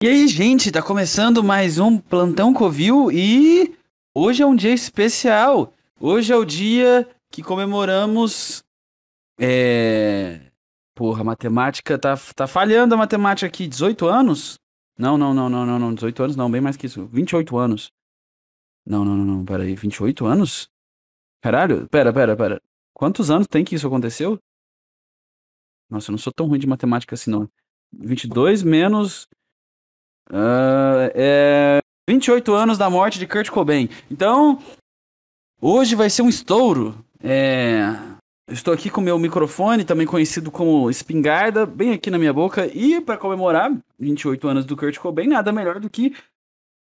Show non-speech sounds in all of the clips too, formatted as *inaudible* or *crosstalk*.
E aí, gente, tá começando mais um Plantão Covil e hoje é um dia especial. Hoje é o dia que comemoramos. É. Porra, a matemática tá, tá falhando a matemática aqui. 18 anos? Não, não, não, não, não, não. 18 anos não, bem mais que isso. 28 anos. Não, não, não, não, peraí. 28 anos? Caralho, pera, pera, pera. Quantos anos tem que isso aconteceu? Nossa, eu não sou tão ruim de matemática assim, não. 22 menos Uh, é 28 anos da morte de Kurt Cobain. Então, hoje vai ser um estouro. É, estou aqui com meu microfone, também conhecido como espingarda, bem aqui na minha boca. E para comemorar 28 anos do Kurt Cobain, nada melhor do que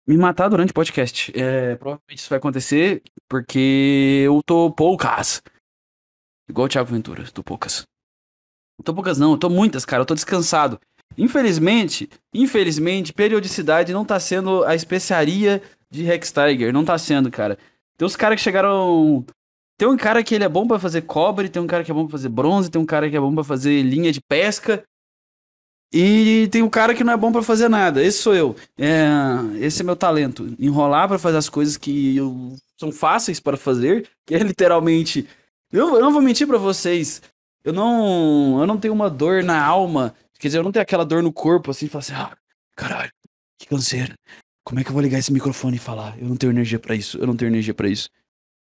me matar durante o podcast. É, provavelmente isso vai acontecer porque eu tô poucas. Igual o Thiago Ventura, tô poucas. Não tô poucas não, tô muitas, cara, eu tô descansado. Infelizmente, infelizmente, periodicidade não tá sendo a especiaria de Rex Tiger. Não tá sendo, cara. Tem os caras que chegaram. Tem um cara que ele é bom para fazer cobre, tem um cara que é bom pra fazer bronze, tem um cara que é bom para fazer linha de pesca. E tem um cara que não é bom para fazer nada. Esse sou eu. É, esse é meu talento. Enrolar para fazer as coisas que eu, são fáceis para fazer, que é literalmente. Eu, eu não vou mentir para vocês. Eu não, eu não tenho uma dor na alma Quer dizer, eu não tenho aquela dor no corpo assim, falar assim, ah, caralho, que canseira. Como é que eu vou ligar esse microfone e falar? Eu não tenho energia para isso, eu não tenho energia para isso.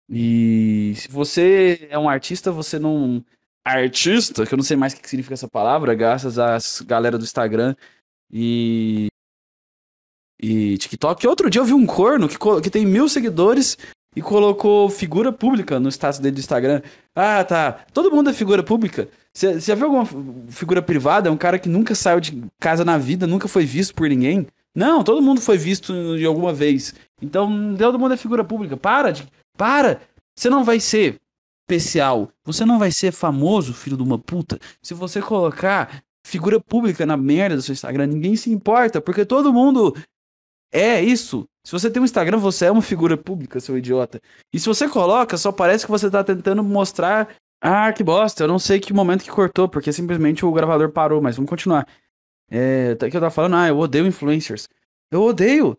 E se você é um artista, você não. Artista, que eu não sei mais o que significa essa palavra, graças às galera do Instagram e. E TikTok. Outro dia eu vi um corno que, que tem mil seguidores e colocou figura pública no status dele do Instagram. Ah, tá. Todo mundo é figura pública. Você já viu alguma figura privada? É um cara que nunca saiu de casa na vida, nunca foi visto por ninguém? Não, todo mundo foi visto de alguma vez. Então, todo mundo é figura pública. Para de. Para! Você não vai ser especial. Você não vai ser famoso, filho de uma puta, se você colocar figura pública na merda do seu Instagram. Ninguém se importa, porque todo mundo é isso. Se você tem um Instagram, você é uma figura pública, seu idiota. E se você coloca, só parece que você tá tentando mostrar. Ah, que bosta, eu não sei que momento que cortou, porque simplesmente o gravador parou, mas vamos continuar. É, tá que eu tava falando, ah, eu odeio influencers. Eu odeio.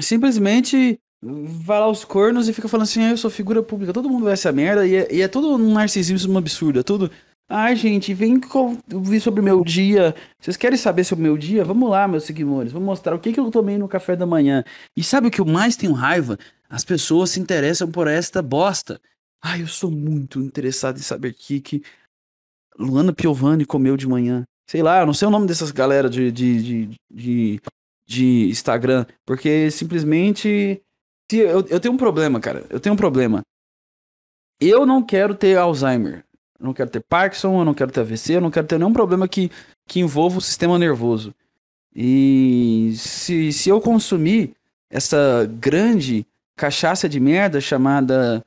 Simplesmente vai lá os cornos e fica falando assim, ah, eu sou figura pública, todo mundo vai essa merda, e é, e é tudo um narcisismo absurdo, é tudo Ai, gente, vem ouvir sobre o meu dia. Vocês querem saber sobre o meu dia? Vamos lá, meus seguidores. Vou mostrar o que, que eu tomei no café da manhã. E sabe o que eu mais tenho raiva? As pessoas se interessam por esta bosta. Ai, eu sou muito interessado em saber o que, que Luana Piovani comeu de manhã. Sei lá, eu não sei o nome dessas galera de, de, de, de, de Instagram. Porque simplesmente. Eu, eu tenho um problema, cara. Eu tenho um problema. Eu não quero ter Alzheimer. Eu não quero ter Parkinson, eu não quero ter AVC, eu não quero ter nenhum problema que, que envolva o sistema nervoso. E se, se eu consumir essa grande cachaça de merda chamada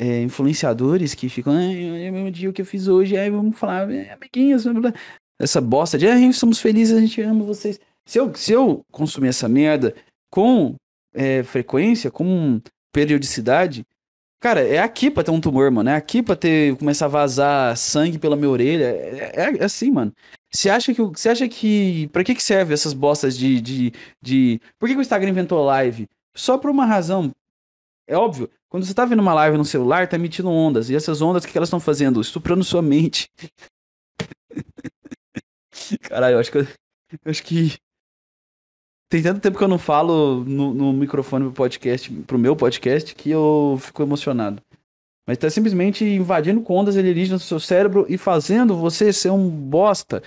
é, influenciadores que ficam, é meu dia o que eu fiz hoje, aí vamos falar, é, amiguinhos, essa bosta de, ah, somos felizes, a gente ama vocês. Se eu, se eu consumir essa merda com é, frequência, com periodicidade, Cara, é aqui pra ter um tumor, mano. É aqui pra ter, começar a vazar sangue pela minha orelha. É, é, é assim, mano. Você acha que. Você acha que. Pra que, que serve essas bostas de, de, de. Por que, que o Instagram inventou live? Só por uma razão. É óbvio. Quando você tá vendo uma live no celular, tá emitindo ondas. E essas ondas, o que, elas estão fazendo? Estuprando sua mente. *laughs* Caralho, eu acho que. Eu acho que tem tanto tempo que eu não falo no, no microfone pro podcast, pro meu podcast, que eu fico emocionado. Mas tá simplesmente invadindo com ondas alienígenas no seu cérebro e fazendo você ser um bosta.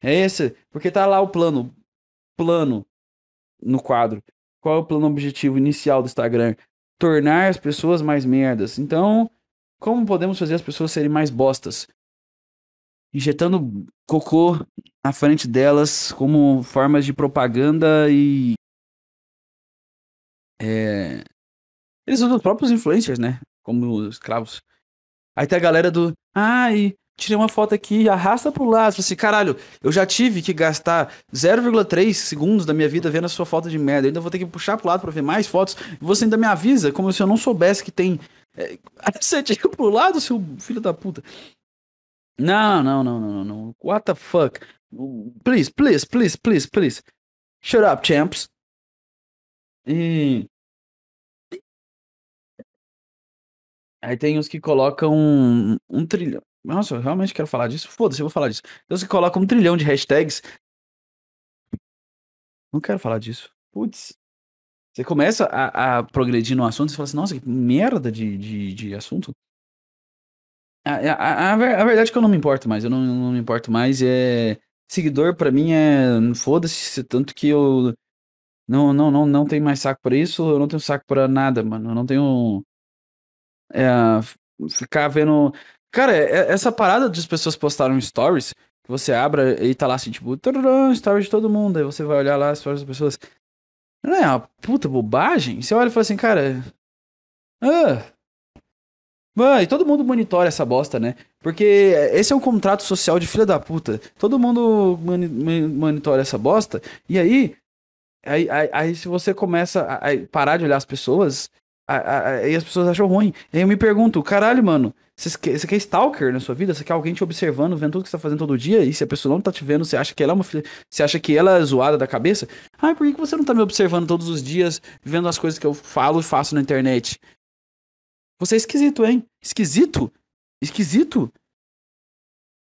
É esse, porque tá lá o plano, plano no quadro. Qual é o plano objetivo inicial do Instagram? Tornar as pessoas mais merdas. Então, como podemos fazer as pessoas serem mais bostas? injetando cocô na frente delas como formas de propaganda e. É... Eles usam os próprios influencers, né? Como escravos. Aí tem a galera do. Ai, tirei uma foto aqui, arrasta pro lado. Assim, caralho, eu já tive que gastar 0,3 segundos da minha vida vendo a sua foto de merda. Eu ainda vou ter que puxar pro lado pra ver mais fotos. E você ainda me avisa, como se eu não soubesse que tem. É... *laughs* Você tira pro lado, seu filho da puta. Não, não, não, não, não. What the fuck? Please, please, please, please, please. Shut up, champs. E. Aí tem os que colocam um, um trilhão. Nossa, eu realmente quero falar disso. Foda-se, eu vou falar disso. Os que colocam um trilhão de hashtags. Não quero falar disso. Putz. Você começa a, a progredir no assunto e fala assim, nossa, que merda de, de, de assunto. A, a, a, a verdade é que eu não me importo mais. Eu não, não me importo mais. É. Seguidor pra mim é. Foda-se, tanto que eu. Não, não, não, não tenho mais saco pra isso. Eu não tenho saco pra nada, mano. Eu não tenho. É, ficar vendo. Cara, é- essa parada de as pessoas postarem stories, que você abra e tá lá assim, tipo, "Tararã, stories de todo mundo. Aí você vai olhar lá as stories das pessoas. Não é uma puta bobagem? Você olha e fala assim, cara. Ah. Mano, e todo mundo monitora essa bosta, né? Porque esse é um contrato social de filha da puta. Todo mundo moni- monitora essa bosta. E aí, aí, aí, aí se você começa a, a parar de olhar as pessoas, aí as pessoas acham ruim. Aí eu me pergunto, caralho, mano, você quer, stalker na sua vida? Você quer alguém te observando, vendo tudo que você tá fazendo todo dia? E se a pessoa não tá te vendo, você acha que ela é uma filha. Você acha que ela é zoada da cabeça? Ah, por que você não tá me observando todos os dias, vendo as coisas que eu falo e faço na internet? Você é esquisito, hein? Esquisito? Esquisito?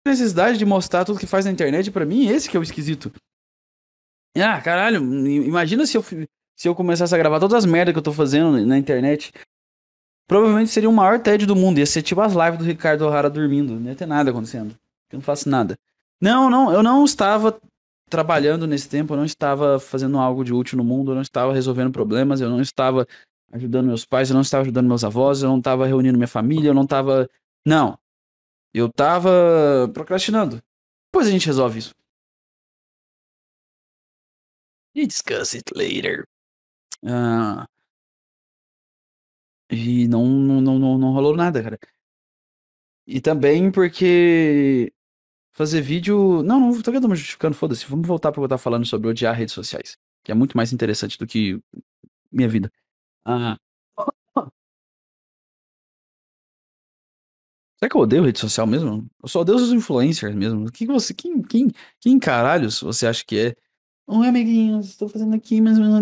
Necessidade de mostrar tudo que faz na internet, pra mim, esse que é o esquisito. Ah, caralho, imagina se eu, se eu começasse a gravar todas as merdas que eu tô fazendo na internet. Provavelmente seria o maior tédio do mundo. Ia ser tipo as lives do Ricardo O'Hara dormindo. Não ia ter nada acontecendo. Eu não faço nada. Não, não, eu não estava trabalhando nesse tempo, eu não estava fazendo algo de útil no mundo, eu não estava resolvendo problemas, eu não estava ajudando meus pais, eu não estava ajudando meus avós, eu não estava reunindo minha família, eu não estava. Não. Eu estava procrastinando. Depois a gente resolve isso. We discuss it later. Ah, e não, não, não, não, rolou nada, cara. E também porque fazer vídeo. Não, não tô me justificando, foda-se. Vamos voltar pra eu estar falando sobre odiar redes sociais. Que é muito mais interessante do que minha vida. Ah. Será que eu odeio rede social mesmo? Eu só odeio os influencers mesmo. Quem você. Quem, quem, quem caralhos você acha que é? Oi, amiguinhos, estou fazendo aqui mais uma.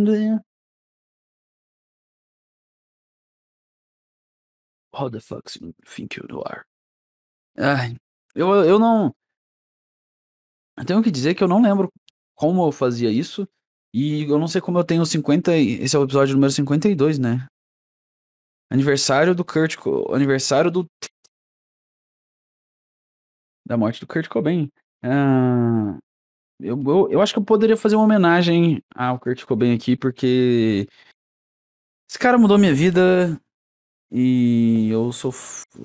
How the fuck you think you are? Ai, eu, eu não. Eu tenho que dizer que eu não lembro como eu fazia isso. E eu não sei como eu tenho 50. e- Esse é o episódio número 52, né? Aniversário do Kurt. Aniversário do. Da morte do Kurt Cobain. Ah, eu, eu, eu acho que eu poderia fazer uma homenagem ao Kurt Cobain aqui, porque. Esse cara mudou minha vida. E eu sou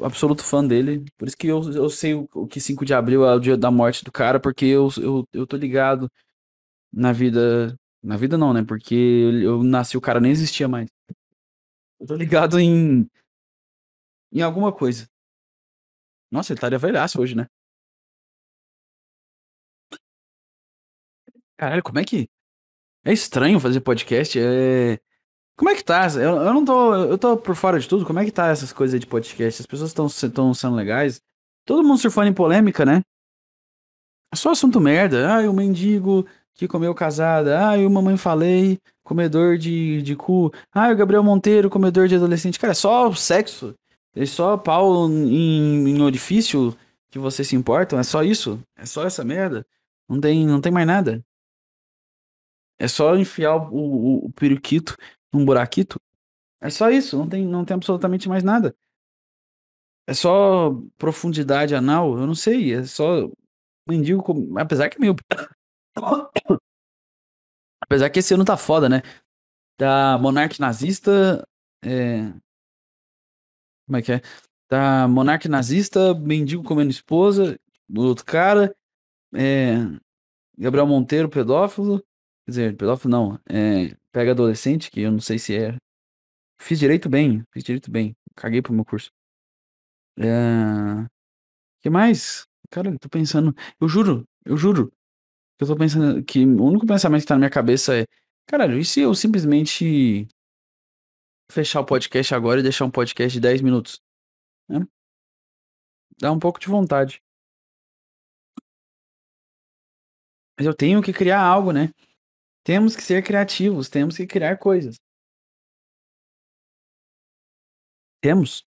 absoluto fã dele. Por isso que eu, eu sei o, o que 5 de abril é o dia da morte do cara, porque eu, eu, eu tô ligado na vida. Na vida não, né? Porque eu, eu nasci, o cara nem existia mais. Eu tô ligado em. em alguma coisa. Nossa, ele estaria velhaço hoje, né? Caralho, como é que. É estranho fazer podcast. É. Como é que tá? Eu, eu não tô. Eu tô por fora de tudo. Como é que tá essas coisas de podcast? As pessoas estão tão sendo legais. Todo mundo surfando em polêmica, né? É só assunto merda. Ai, o mendigo que comeu casada. Ai, o mamãe falei, comedor de, de cu. Ai, o Gabriel Monteiro, comedor de adolescente. Cara, é só sexo. É só pau em, em orifício que vocês se importam. É só isso. É só essa merda. Não tem, não tem mais nada. É só enfiar o, o, o periquito num buraquito. É só isso. Não tem, não tem absolutamente mais nada. É só profundidade anal. Eu não sei. É só mendigo. com- Apesar que meio. *coughs* Apesar que esse ano tá foda, né? Tá monarca nazista. É... Como é que é? Tá monarca nazista, mendigo comendo esposa do outro cara. É... Gabriel Monteiro, pedófilo. Quer dizer, pedófilo não. É... Pega adolescente, que eu não sei se é. Fiz direito bem, fiz direito bem. Caguei pro meu curso. É... que mais? Cara, eu tô pensando. Eu juro, eu juro. Eu tô pensando que o único pensamento que tá na minha cabeça é: caralho, e se eu simplesmente fechar o podcast agora e deixar um podcast de 10 minutos? Né? Dá um pouco de vontade. Mas eu tenho que criar algo, né? Temos que ser criativos, temos que criar coisas. Temos.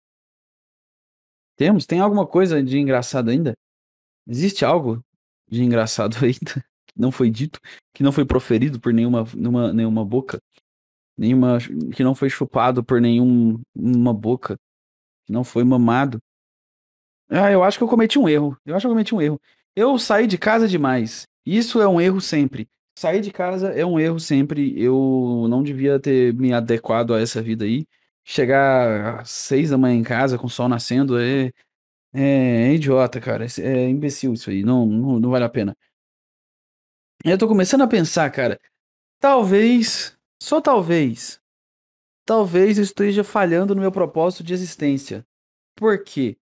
Temos? Tem alguma coisa de engraçado ainda? Existe algo de engraçado *laughs* ainda que não foi dito, que não foi proferido por nenhuma, nenhuma, nenhuma boca? Nenhuma, que não foi chupado por nenhuma boca? Que não foi mamado? Ah, eu acho que eu cometi um erro. Eu acho que eu cometi um erro. Eu saí de casa demais. Isso é um erro sempre. Sair de casa é um erro sempre. Eu não devia ter me adequado a essa vida aí. Chegar às seis da manhã em casa com o sol nascendo é, é, é idiota, cara. É, imbecil isso aí. Não, não, não vale a pena. Eu tô começando a pensar, cara. Talvez, só talvez, talvez eu esteja falhando no meu propósito de existência. Por quê?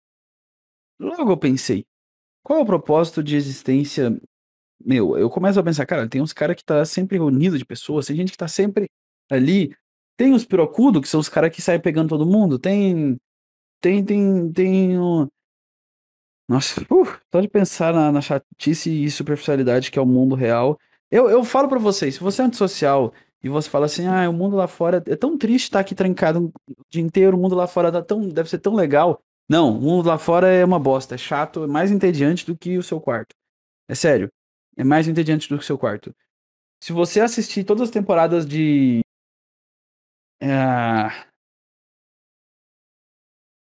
Logo eu pensei, qual é o propósito de existência meu? Eu começo a pensar, cara, tem uns caras que tá sempre reunido de pessoas, tem gente que tá sempre ali. Tem os pirocudos, que são os caras que saem pegando todo mundo. Tem. Tem, tem, tem. Um... Nossa, uh, só de pensar na, na chatice e superficialidade que é o mundo real. Eu, eu falo para vocês, se você é antissocial e você fala assim, ah, o mundo lá fora é tão triste estar aqui trancado o dia inteiro, o mundo lá fora tá tão, deve ser tão legal. Não, o mundo lá fora é uma bosta, é chato, é mais entediante do que o seu quarto. É sério, é mais entediante do que seu quarto. Se você assistir todas as temporadas de. É...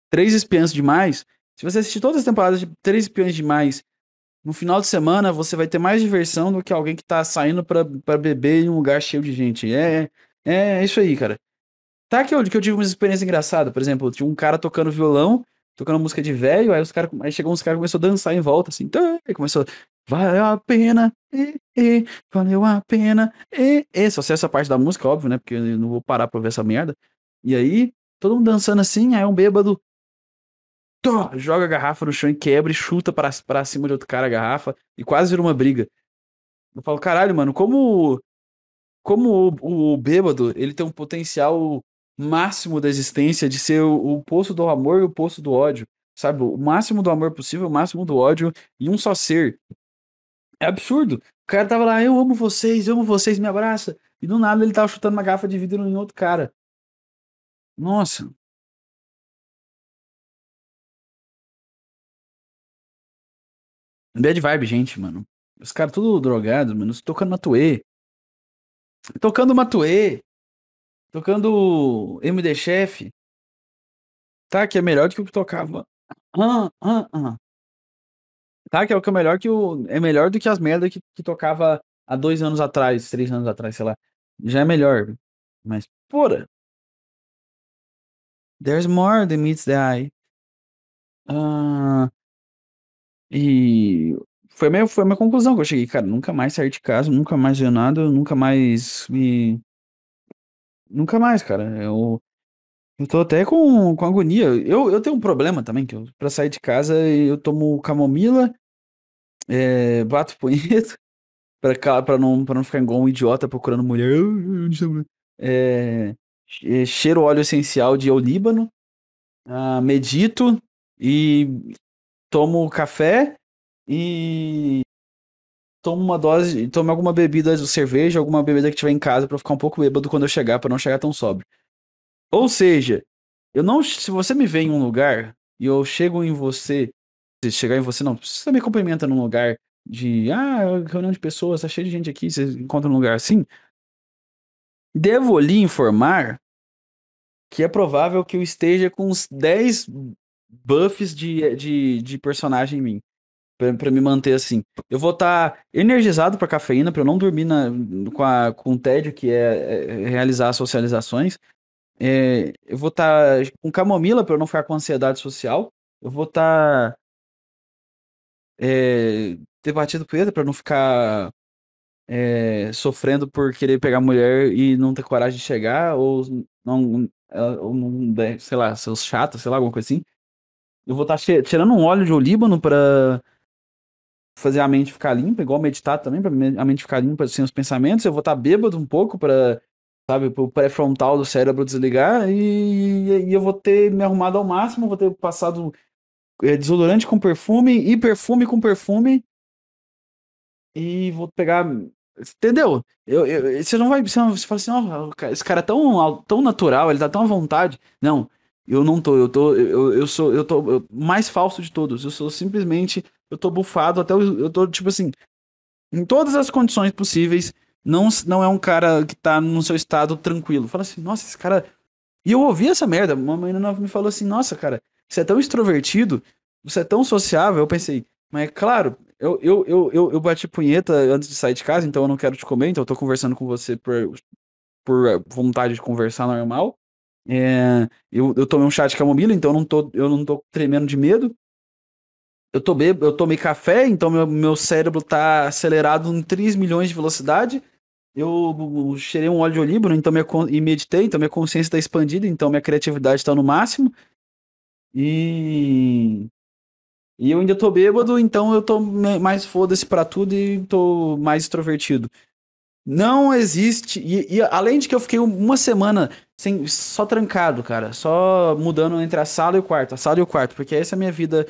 Três Espiãs Demais, se você assistir todas as temporadas de Três Espiãs Demais, no final de semana você vai ter mais diversão do que alguém que tá saindo pra, beber em um lugar cheio de gente. É, é, é isso aí, cara. Tá que eu, que eu tive uma experiência engraçada, por exemplo, tinha um cara tocando violão tocando música de velho, aí os caras, aí chegou uns caras começou a dançar em volta, assim, tá, e começou, valeu a pena, e, e, valeu a pena, e, e, só sei essa parte da música, óbvio, né, porque eu não vou parar pra ver essa merda, e aí, todo mundo dançando assim, aí um bêbado, tó, joga a garrafa no chão e quebra e chuta pra, pra cima de outro cara a garrafa, e quase vira uma briga. Eu falo, caralho, mano, como, como o, o bêbado, ele tem um potencial máximo da existência de ser o, o poço do amor e o poço do ódio. Sabe? O máximo do amor possível, o máximo do ódio em um só ser. É absurdo. O cara tava lá, eu amo vocês, eu amo vocês, me abraça. E do nada ele tava chutando uma garrafa de vidro em outro cara. Nossa. Bad vibe, gente, mano. Os caras tudo drogados, mano. Tocando Matuê. Tocando Matuê. Tocando MD Chef. Tá, que é melhor do que o que tocava. Ah, ah, ah. Tá, que é o que é melhor que o. É melhor do que as merdas que, que tocava há dois anos atrás, três anos atrás, sei lá. Já é melhor. Mas, porra. There's more than meets the eye. Ah, e foi a, foi minha conclusão que eu cheguei, cara, nunca mais sair de casa, nunca mais ver nada, nunca mais me Nunca mais, cara. Eu, eu tô até com, com agonia. Eu, eu tenho um problema também, que eu, pra sair de casa eu tomo camomila, é, bato punheta, *laughs* pra, pra, não, pra não ficar igual um idiota procurando mulher. É, cheiro óleo essencial de olíbano, uh, medito e tomo café e tomo uma dose, tomo alguma bebida de cerveja, alguma bebida que tiver em casa para ficar um pouco bêbado quando eu chegar, para não chegar tão sóbrio. Ou seja, eu não, se você me vê em um lugar e eu chego em você, se chegar em você não, você me cumprimenta num lugar de, ah, reunião de pessoas, tá cheio de gente aqui, você encontra um lugar assim, devo lhe informar que é provável que eu esteja com uns 10 buffs de, de, de personagem em mim para me manter assim. Eu vou estar tá energizado para cafeína, para eu não dormir na, com, a, com o tédio que é, é realizar socializações. É, eu vou estar tá com camomila para não ficar com ansiedade social. Eu vou estar tá, é, ter batido poeira para não ficar é, sofrendo por querer pegar mulher e não ter coragem de chegar ou não, ou não sei lá, seus chatos, sei lá, alguma coisa assim. Eu vou estar tá tirando um óleo de olíbano para fazer a mente ficar limpa, igual meditar também, para a mente ficar limpa sem os pensamentos. Eu vou estar tá bêbado um pouco para, sabe, o pré-frontal do cérebro desligar e, e, eu vou ter me arrumado ao máximo, vou ter passado é, desodorante com perfume e perfume com perfume e vou pegar Entendeu? Eu, eu, você não vai. Você, não, você fala assim, ó, esse cara é tão, tão natural, ele tá tão à vontade. Não, eu não tô, eu tô. Eu, eu sou. Eu tô eu, mais falso de todos. Eu sou simplesmente. Eu tô bufado até. Eu tô, tipo assim. Em todas as condições possíveis. Não, não é um cara que tá no seu estado tranquilo. Fala assim, nossa, esse cara. E eu ouvi essa merda. Uma menina me falou assim, nossa, cara, você é tão extrovertido, você é tão sociável. Eu pensei, mas é claro, eu, eu, eu, eu, eu bati punheta antes de sair de casa, então eu não quero te comer, então eu tô conversando com você por, por vontade de conversar normal. É, eu, eu tomei um chá de camomila, então eu não tô, eu não tô tremendo de medo. Eu tomei, eu tomei café, então meu, meu cérebro tá acelerado em 3 milhões de velocidade. Eu cheirei um óleo de oliva então minha, e meditei, então minha consciência está expandida, então minha criatividade está no máximo. E e eu ainda tô bêbado, então eu tô mais foda-se pra tudo e tô mais extrovertido. Não existe. E, e, além de que eu fiquei uma semana sem, só trancado, cara. Só mudando entre a sala e o quarto. A sala e o quarto. Porque essa é a minha vida,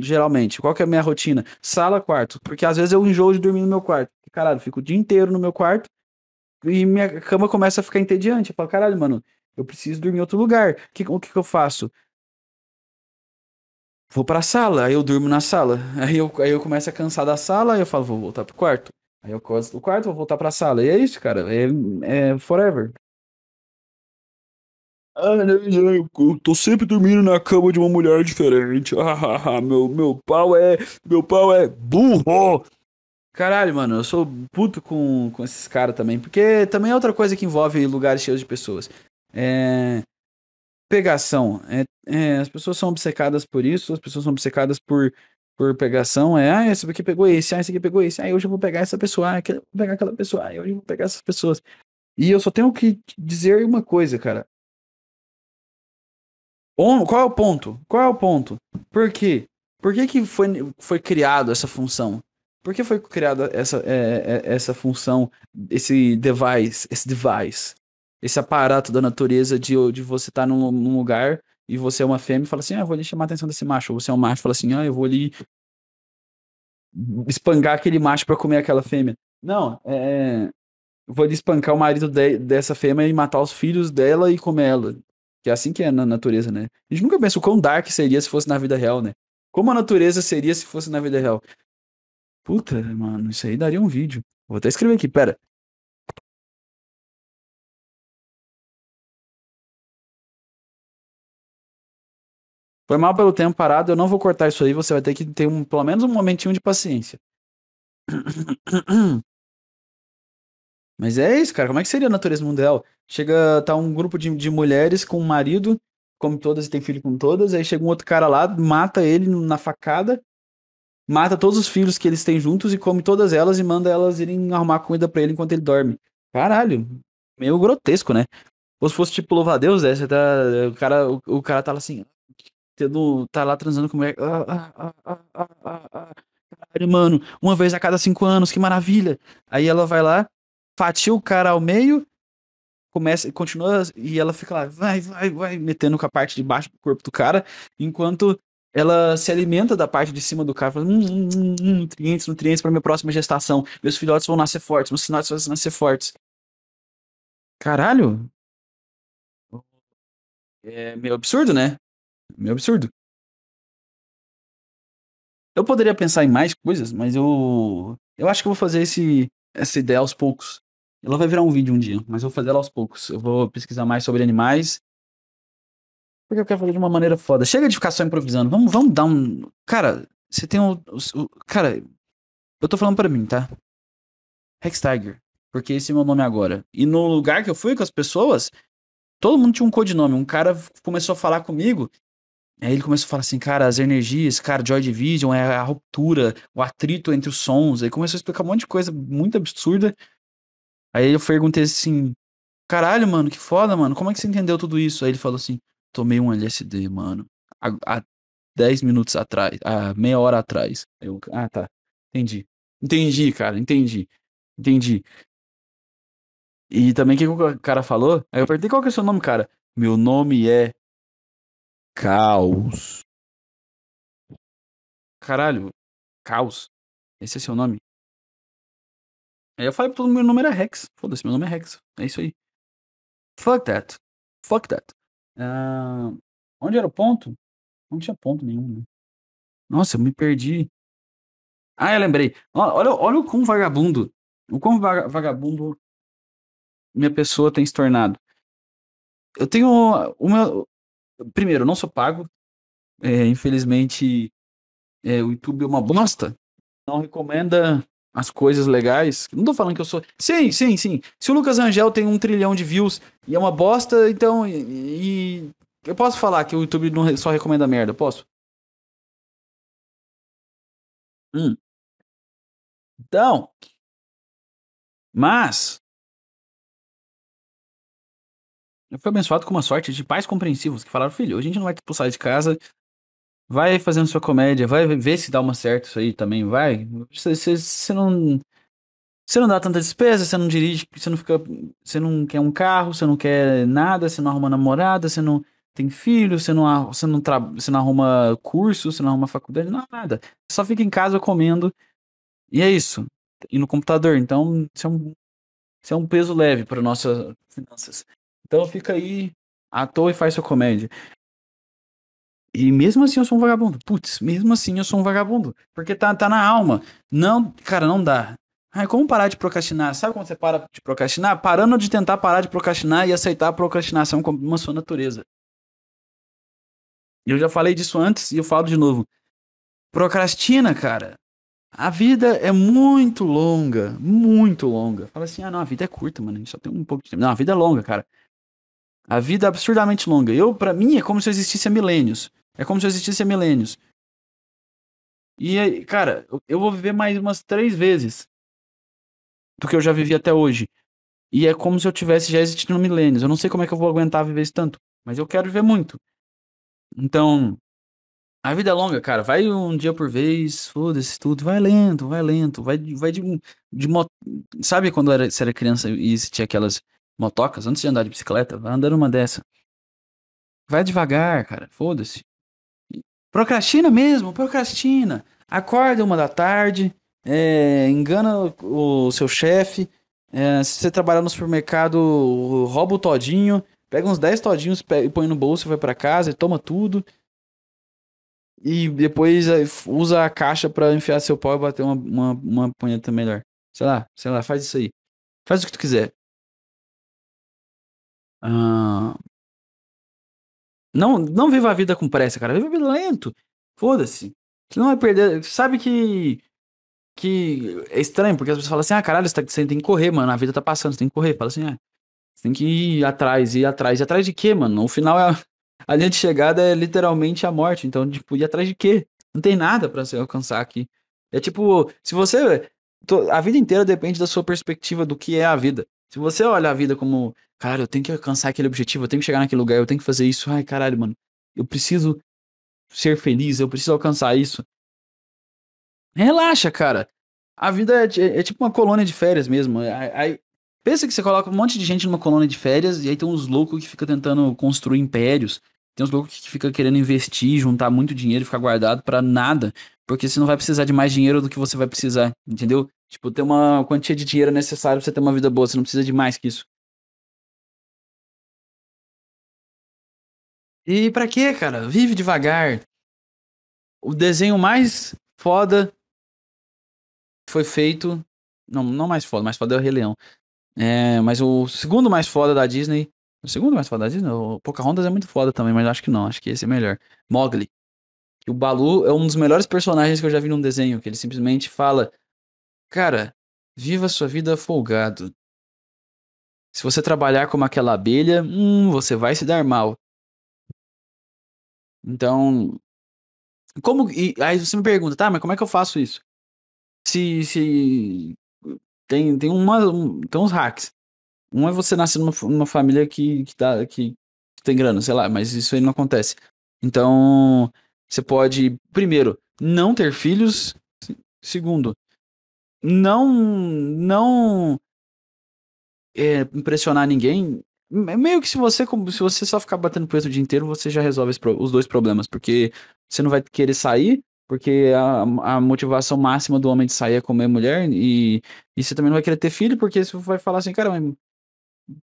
geralmente. Qual que é a minha rotina? Sala, quarto. Porque às vezes eu enjoo de dormir no meu quarto. Caralho, fico o dia inteiro no meu quarto. E minha cama começa a ficar entediante. Eu falo, caralho, mano, eu preciso dormir em outro lugar. Que, o que, que eu faço? vou pra sala, aí eu durmo na sala. Aí eu, aí eu começo a cansar da sala, aí eu falo, vou voltar pro quarto. Aí eu costo do quarto, vou voltar pra sala. E é isso, cara. É, é forever. Ah, eu tô sempre dormindo na cama de uma mulher diferente. *laughs* Ah, meu, meu pau é. Meu pau é burro! Caralho, mano, eu sou puto com, com esses caras também. Porque também é outra coisa que envolve lugares cheios de pessoas. É pegação. É, é, as pessoas são obcecadas por isso, as pessoas são obcecadas por, por pegação. É, ah, esse aqui pegou esse, ah, esse aqui pegou esse, ah, hoje eu vou pegar essa pessoa, ah, vou pegar aquela pessoa, ah, hoje eu vou pegar essas pessoas. E eu só tenho que dizer uma coisa, cara. Qual é o ponto? Qual é o ponto? Por quê? Por que, que foi, foi criado essa função? Por que foi criada essa, é, é, essa função, esse device, esse device? esse aparato da natureza de, de você estar tá num, num, lugar e você é uma fêmea e fala assim, ah, eu vou ali chamar a atenção desse macho. Ou você é um macho e fala assim, ah, eu vou ali espancar aquele macho para comer aquela fêmea. Não, é, é... Vou ali espancar o marido de, dessa fêmea e matar os filhos dela e comer ela. Que é assim que é na natureza, né? A gente nunca pensa o quão dark seria se fosse na vida real, né? Como a natureza seria se fosse na vida real. Puta, mano, isso aí daria um vídeo. Vou até escrever aqui, pera. Foi mal pelo tempo parado, eu não vou cortar isso aí, você vai ter que ter um, pelo menos um momentinho de paciência. *clears throat* Mas é isso, cara. Como é que seria a natureza mundial? Chega, tá um grupo de, de mulheres com um marido, come todas e tem filho com todas, aí chega um outro cara lá, mata ele na facada, mata todos os filhos que eles têm juntos e come todas elas e manda elas irem arrumar comida pra ele enquanto ele dorme. Caralho, meio grotesco, né? Ou se fosse tipo louva a Deus, é, você tá, o cara, o, o cara tá lá assim, tendo, tá lá transando com mulher. Ah, ah, ah, ah, ah, ah. Caralho, mano, uma vez a cada cinco anos, que maravilha. Aí ela vai lá, fatia o cara ao meio, começa, continua, e ela fica lá, vai, vai, vai, metendo com a parte de baixo do corpo do cara, enquanto ela se alimenta da parte de cima do cara, falando, hum, hum, hum, hum nutrientes, nutrientes para minha próxima gestação. Meus filhotes vão nascer fortes, meus filhotes vão nascer fortes. Caralho. É meio absurdo, né? Meio absurdo. Eu poderia pensar em mais coisas, mas eu. Eu acho que eu vou fazer esse, essa ideia aos poucos. Ela vai virar um vídeo um dia, mas eu vou fazer ela aos poucos. Eu vou pesquisar mais sobre animais. Porque eu quero fazer de uma maneira foda. Chega de ficar só improvisando. Vamos, vamos dar um. Cara, você tem. Um, cara, eu tô falando pra mim, tá? Rex Tiger. Porque esse é meu nome agora. E no lugar que eu fui com as pessoas, todo mundo tinha um codinome. Um cara começou a falar comigo Aí ele começou a falar assim, cara, as energias, cara, Joy Division é a ruptura, o atrito entre os sons. Aí começou a explicar um monte de coisa muito absurda. Aí eu perguntei assim, caralho, mano, que foda, mano, como é que você entendeu tudo isso? Aí ele falou assim, tomei um LSD, mano, há, há 10 minutos atrás, há meia hora atrás. Eu, ah, tá, entendi. Entendi, cara, entendi. Entendi. E também o que o cara falou? Aí eu perguntei qual que é o seu nome, cara. Meu nome é Caos. Caralho, Caos. Esse é seu nome? Aí eu falei meu nome era Rex. Foda-se, meu nome é Rex. É isso aí. Fuck that. Fuck that. Ah, onde era o ponto? Não tinha ponto nenhum, né? Nossa, eu me perdi. Ah, eu lembrei. Olha, olha o quão vagabundo. O quão vaga- vagabundo minha pessoa tem se tornado. Eu tenho uma. Primeiro, eu não sou pago. É, infelizmente, é, o YouTube é uma bosta. Não recomenda as coisas legais. Não tô falando que eu sou. Sim, sim, sim. Se o Lucas Angel tem um trilhão de views e é uma bosta, então. E, eu posso falar que o YouTube não só recomenda merda, posso? Hum. Então. Mas. Eu fui abençoado com uma sorte de pais compreensivos que falaram: filho, a gente não vai te expulsar de casa. Vai fazendo sua comédia, vai ver se dá uma certa isso aí também, vai. Você, não. Você não dá tanta despesa, você não dirige, você não fica. Você não quer um carro, você não quer nada, você não arruma namorada, você não tem filho, você não, você não, tra, você não arruma curso, você não arruma faculdade, não, nada. Só fica em casa comendo. E é isso. E no computador. Então, isso é um, isso é um peso leve para nossas finanças. Então fica aí à toa e faz sua comédia. E mesmo assim eu sou um vagabundo. Putz, mesmo assim eu sou um vagabundo. Porque tá, tá na alma. Não, cara, não dá. Ai, como parar de procrastinar? Sabe como você para de procrastinar? Parando de tentar parar de procrastinar e aceitar a procrastinação como uma sua natureza. Eu já falei disso antes e eu falo de novo. Procrastina, cara. A vida é muito longa, muito longa. Fala assim, ah não, a vida é curta, mano, a gente só tem um pouco de tempo. Não, a vida é longa, cara. A vida é absurdamente longa. Eu, para mim, é como se existisse há milênios. É como se eu existisse há milênios. E, cara, eu- vou viver mais umas três vezes do que eu já vivi até hoje. E é como se eu tivesse já existido há milênios. Eu não sei como é que eu vou aguentar viver isso tanto, mas eu quero viver muito. Então, a vida é longa, cara. Vai um dia por vez, foda-se tudo. Vai lento, vai lento. Vai, vai de, de moto. Sabe quando era, você era criança e tinha aquelas motocas? Antes de andar de bicicleta, vai andando uma dessa. Vai devagar, cara. Foda-se. Procrastina mesmo, procrastina. Acorda uma da tarde, é, engana o, seu chefe. é, se você trabalhar no supermercado, rouba o todinho, pega uns 10 todinhos e põe no bolso, vai pra casa e toma tudo. E depois é, usa a caixa pra enfiar seu pau e bater uma, uma, uma punheta melhor. Sei lá, sei lá, faz isso aí. Faz o que tu quiser. Ah, não, não viva a vida com pressa, cara. Viva a vida lento. Foda-se. Você não vai perder. Sabe que. Que é estranho, porque as pessoas falam assim: ah, caralho, você, tá- você tem que correr, mano. A vida tá passando, você tem que correr. Fala assim: ah, você tem que ir atrás, ir atrás. Ir atrás de quê, mano? O final é. A linha de chegada é literalmente a morte. Então, tipo, ir atrás de quê? Não tem nada pra você alcançar aqui. É tipo, se você. A vida inteira depende da sua perspectiva do que é a vida. Se você olha a vida como, cara, eu tenho que alcançar aquele objetivo, eu tenho que chegar naquele lugar, eu tenho que fazer isso. Ai, caralho, mano. Eu preciso ser feliz, eu preciso alcançar isso. Relaxa, cara. A vida é, ti- é tipo uma colônia de férias mesmo. Aí, aí- pensa que você coloca um monte de gente numa colônia de férias e aí tem uns loucos que ficam tentando construir impérios. Tem uns loucos que ficam querendo investir, juntar muito dinheiro e ficar guardado pra nada. Porque você não vai precisar de mais dinheiro do que você vai precisar, entendeu? Tipo, ter uma quantia de dinheiro necessária pra você ter uma vida boa. Você não precisa de mais que isso. E pra quê, cara? Vive devagar. O desenho mais foda foi feito. Não, não mais foda, mais foda é o Rei Leão. É, mas o segundo mais foda da Disney. O segundo mais foda da Disney? O Pocahontas é muito foda também, mas acho que não. Acho que esse é melhor. Mowgli. O Balu é um dos melhores personagens que eu já vi num desenho. Que ele simplesmente fala: Cara, viva sua vida folgado. Se você trabalhar como aquela abelha, hum, você vai se dar mal. Então. Como. E aí você me pergunta, tá, mas como é que eu faço isso? Se. se tem, tem, uma, um- tem uns hacks. Um é você nascer numa, numa família que, que, dá, que, que tem grana, sei lá, mas isso aí não acontece. Então, você pode, primeiro, não ter filhos. Se- Segundo, não não é, impressionar ninguém. Meio que se você, se você só ficar batendo preto o dia inteiro, você já resolve os dois problemas, porque você não vai querer sair, porque a, a motivação máxima do homem de sair é comer mulher, e, e você também não vai querer ter filho, porque você vai falar assim, cara, eu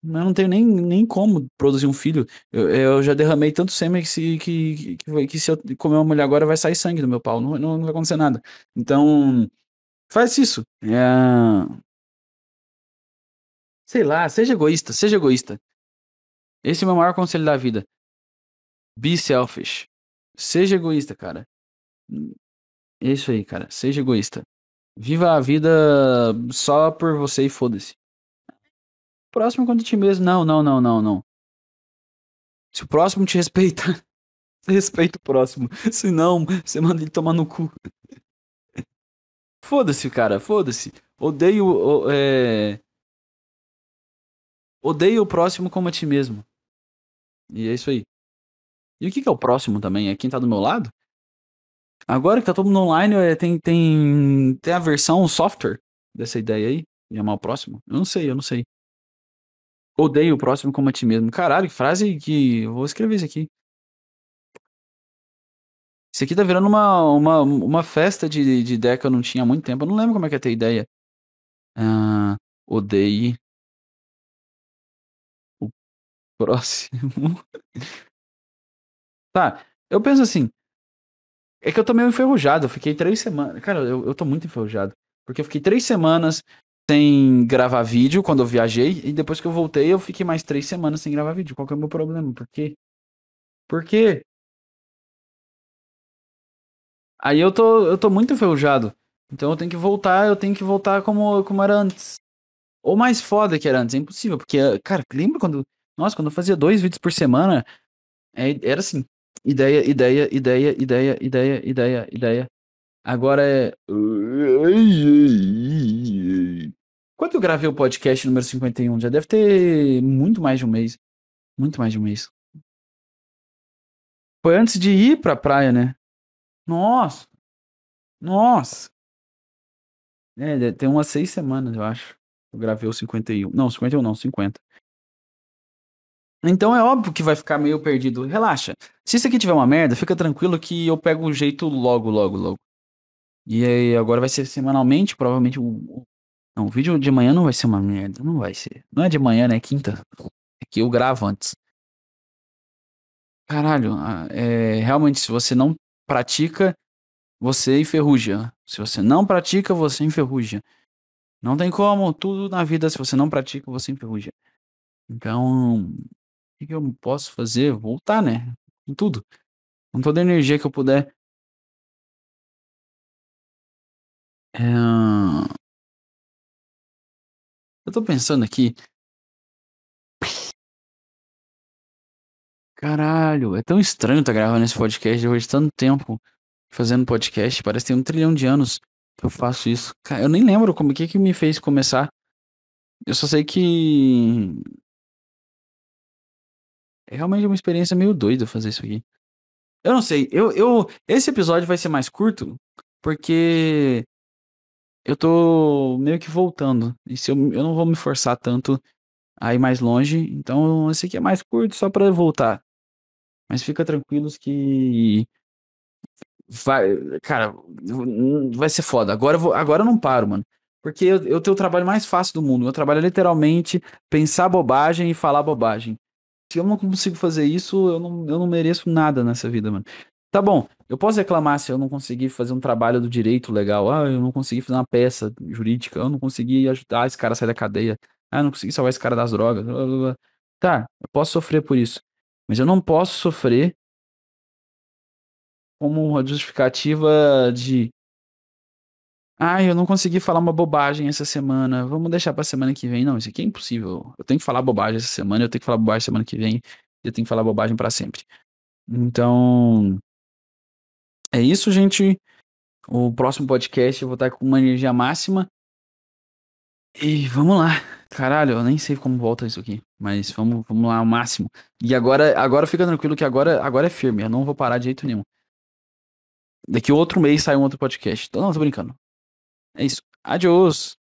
não tenho nem, nem como produzir um filho. Eu, eu já derramei tanto sêmen que se, que, que, que, se eu comer uma mulher agora vai sair sangue do meu pau, não, não, não vai acontecer nada. Então, faz isso. É... Sei lá, seja egoísta, seja egoísta. Esse é o meu maior conselho da vida. Be selfish. Seja egoísta, cara. É isso aí, cara. Seja egoísta. Viva a vida só por você e foda-se. Próximo quanto ti mesmo. Não, não, não, não, não. Se o próximo te respeitar, *laughs* você respeita o próximo. Se não, você manda ele tomar no cu. *laughs* Foda-se, cara, foda-se. Odeio. É... Odeio o próximo como a ti mesmo. E é isso aí. E o que, é o próximo também? É quem tá do meu lado? Agora que tá todo mundo online, é, tem, tem, tem a versão software dessa ideia aí, de amar o próximo? Eu não sei, eu não sei. Odeio o próximo como a ti mesmo. Caralho, que frase que. Eu vou escrever isso aqui. Isso aqui tá virando uma, uma, uma festa de, de ideia que eu não tinha há muito tempo. Eu não lembro como é que é ter ideia. Ah, odeie próximo. *laughs* tá, eu penso assim. É que eu tô meio enferrujado. Eu fiquei três semanas. Cara, eu, eu tô muito enferrujado. Porque eu fiquei três semanas sem gravar vídeo quando eu viajei. E depois que eu voltei, eu fiquei mais três semanas sem gravar vídeo. Qual que é o meu problema? Por quê? Por quê? Aí eu tô, eu tô muito enferrujado. Então eu tenho que voltar, eu tenho que voltar como, como era antes. Ou mais foda que era antes. É impossível. Porque, cara, lembra quando. Nossa, quando eu fazia dois vídeos por semana, é, era assim. Ideia, ideia, ideia, ideia, ideia, ideia, ideia. Agora é. Quando eu gravei o podcast número 51? Já deve ter muito mais de um mês. Muito mais de um mês. Foi antes de ir pra praia, né? Nossa! Nossa! É, tem umas seis semanas, eu acho. Eu gravei o 51. Não, 51 não, 50. Então é óbvio que vai ficar meio perdido. Relaxa. Se isso aqui tiver uma merda, fica tranquilo que eu pego o jeito logo, logo, logo. E aí agora vai ser semanalmente, provavelmente o. Não, o vídeo de manhã não vai ser uma merda. Não vai ser. Não é de manhã, né? É quinta. É que eu gravo antes. Caralho, é, realmente, se você não pratica, você enferruja. Se você não pratica, você enferruja. Não tem como, tudo na vida, se você não pratica, você enferruja. Então, que, que eu posso fazer? Voltar, né? Com tudo. Com toda a energia que eu puder. É... Eu tô pensando aqui. Caralho, é tão estranho estar tá gravando esse podcast depois de tanto tempo fazendo podcast. Parece que tem um trilhão de anos que eu faço isso. Eu nem lembro como que que me fez começar. Eu só sei que é realmente uma experiência meio doida fazer isso aqui. Eu não sei, eu, eu esse episódio vai ser mais curto porque eu tô meio que voltando. E se eu, eu não vou me forçar tanto a ir mais longe, então esse aqui é mais curto só para voltar. Mas fica tranquilos que vai, cara, vai ser foda. Agora eu, vou, agora eu não paro, mano. Porque eu, eu tenho o trabalho mais fácil do mundo. Meu trabalho é literalmente pensar bobagem e falar bobagem se eu não consigo fazer isso, eu não, eu não mereço nada nessa vida, mano. Tá bom, eu posso reclamar se eu não conseguir fazer um trabalho do direito legal. Ah, eu não consegui fazer uma peça jurídica. Eu não consegui ajudar esse cara a sair da cadeia. Ah, eu não consegui salvar esse cara das drogas. Blá, blá, blá. Tá, eu posso sofrer por isso. Mas eu não posso sofrer como uma justificativa de Ai, eu não consegui falar uma bobagem essa semana. Vamos deixar pra semana que vem. Não, isso aqui é impossível. Eu tenho que falar bobagem essa semana, eu tenho que falar bobagem semana que vem, eu tenho que falar bobagem para sempre. Então, é isso, gente. O próximo podcast eu vou estar com uma energia máxima. E vamos lá. Caralho, eu nem sei como volta isso aqui, mas vamos, vamos lá ao máximo. E agora, agora fica tranquilo que agora, agora é firme, eu não vou parar de jeito nenhum. Daqui outro mês sai um outro podcast. Não, tô brincando. É isso. Adiós.